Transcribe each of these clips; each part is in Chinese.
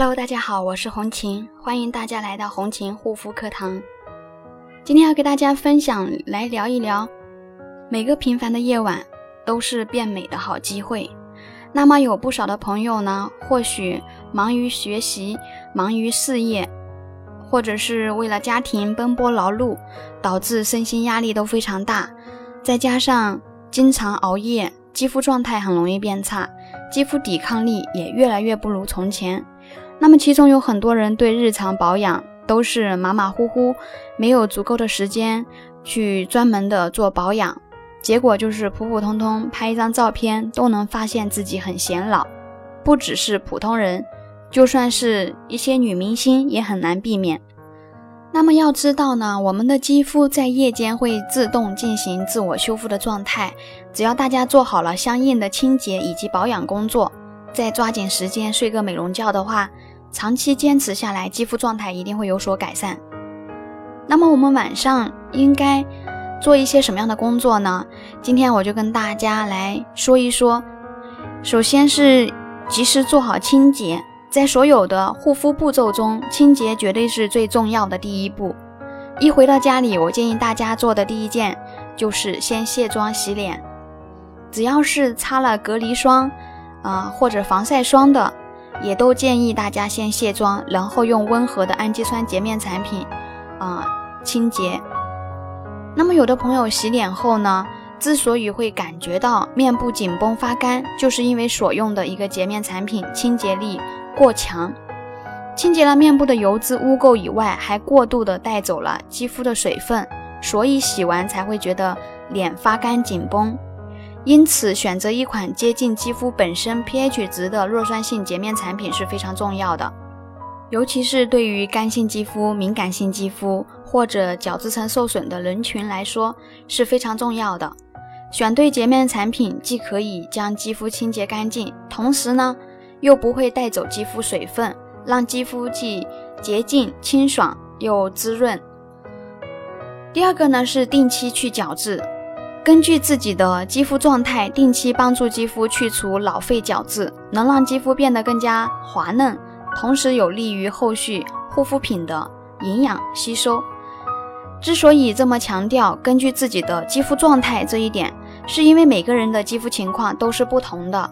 Hello，大家好，我是红琴，欢迎大家来到红琴护肤课堂。今天要给大家分享，来聊一聊，每个平凡的夜晚都是变美的好机会。那么有不少的朋友呢，或许忙于学习，忙于事业，或者是为了家庭奔波劳碌，导致身心压力都非常大，再加上经常熬夜，肌肤状态很容易变差，肌肤抵抗力也越来越不如从前。那么其中有很多人对日常保养都是马马虎虎，没有足够的时间去专门的做保养，结果就是普普通通拍一张照片都能发现自己很显老。不只是普通人，就算是一些女明星也很难避免。那么要知道呢，我们的肌肤在夜间会自动进行自我修复的状态，只要大家做好了相应的清洁以及保养工作，再抓紧时间睡个美容觉的话。长期坚持下来，肌肤状态一定会有所改善。那么我们晚上应该做一些什么样的工作呢？今天我就跟大家来说一说。首先是及时做好清洁，在所有的护肤步骤中，清洁绝对是最重要的第一步。一回到家里，我建议大家做的第一件就是先卸妆洗脸。只要是擦了隔离霜，啊或者防晒霜的。也都建议大家先卸妆，然后用温和的氨基酸洁面产品，啊清洁。那么有的朋友洗脸后呢，之所以会感觉到面部紧绷发干，就是因为所用的一个洁面产品清洁力过强，清洁了面部的油脂污垢以外，还过度的带走了肌肤的水分，所以洗完才会觉得脸发干紧绷。因此，选择一款接近肌肤本身 pH 值的弱酸性洁面产品是非常重要的，尤其是对于干性肌肤、敏感性肌肤或者角质层受损的人群来说是非常重要的。选对洁面产品，既可以将肌肤清洁干净，同时呢又不会带走肌肤水分，让肌肤既洁净清爽又滋润。第二个呢是定期去角质。根据自己的肌肤状态，定期帮助肌肤去除老废角质，能让肌肤变得更加滑嫩，同时有利于后续护肤品的营养吸收。之所以这么强调根据自己的肌肤状态这一点，是因为每个人的肌肤情况都是不同的。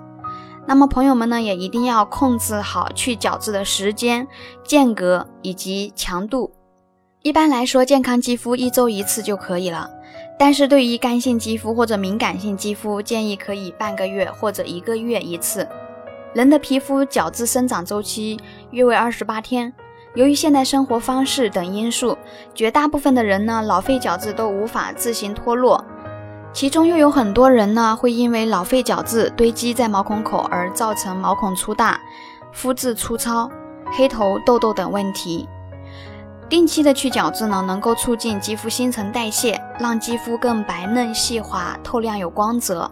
那么朋友们呢，也一定要控制好去角质的时间、间隔以及强度。一般来说，健康肌肤一周一次就可以了。但是对于干性肌肤或者敏感性肌肤，建议可以半个月或者一个月一次。人的皮肤角质生长周期约为二十八天。由于现代生活方式等因素，绝大部分的人呢，老废角质都无法自行脱落。其中又有很多人呢，会因为老废角质堆积在毛孔口而造成毛孔粗大、肤质粗糙、黑头、痘痘等问题。定期的去角质呢，能够促进肌肤新陈代谢，让肌肤更白嫩细滑、透亮有光泽。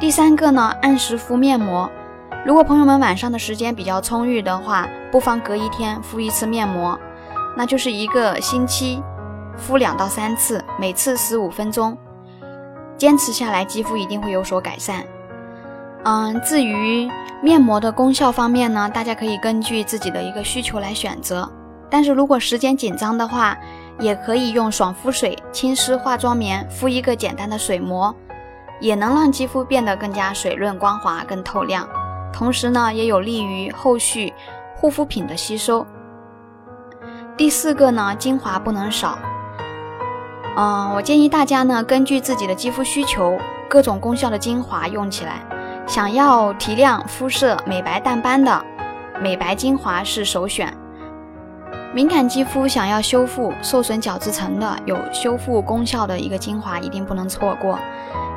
第三个呢，按时敷面膜。如果朋友们晚上的时间比较充裕的话，不妨隔一天敷一次面膜，那就是一个星期敷两到三次，每次十五分钟，坚持下来，肌肤一定会有所改善。嗯，至于面膜的功效方面呢，大家可以根据自己的一个需求来选择。但是如果时间紧张的话，也可以用爽肤水、轻湿化妆棉敷一个简单的水膜，也能让肌肤变得更加水润光滑、更透亮。同时呢，也有利于后续护肤品的吸收。第四个呢，精华不能少。嗯，我建议大家呢，根据自己的肌肤需求，各种功效的精华用起来。想要提亮肤色、美白淡斑的，美白精华是首选。敏感肌肤想要修复受损角质层的有修复功效的一个精华，一定不能错过。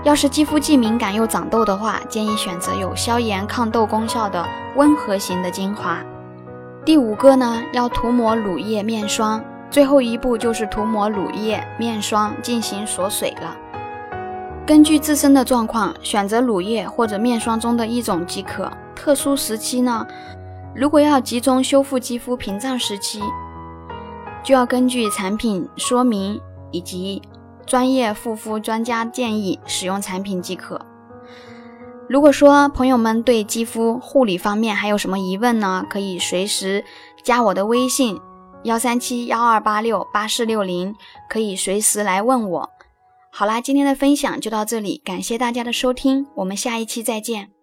要是肌肤既敏感又长痘的话，建议选择有消炎抗痘功效的温和型的精华。第五个呢，要涂抹乳液面霜，最后一步就是涂抹乳液面霜进行锁水了。根据自身的状况选择乳液或者面霜中的一种即可。特殊时期呢，如果要集中修复肌肤屏障时期。就要根据产品说明以及专业护肤专家建议使用产品即可。如果说朋友们对肌肤护理方面还有什么疑问呢？可以随时加我的微信幺三七幺二八六八四六零，可以随时来问我。好啦，今天的分享就到这里，感谢大家的收听，我们下一期再见。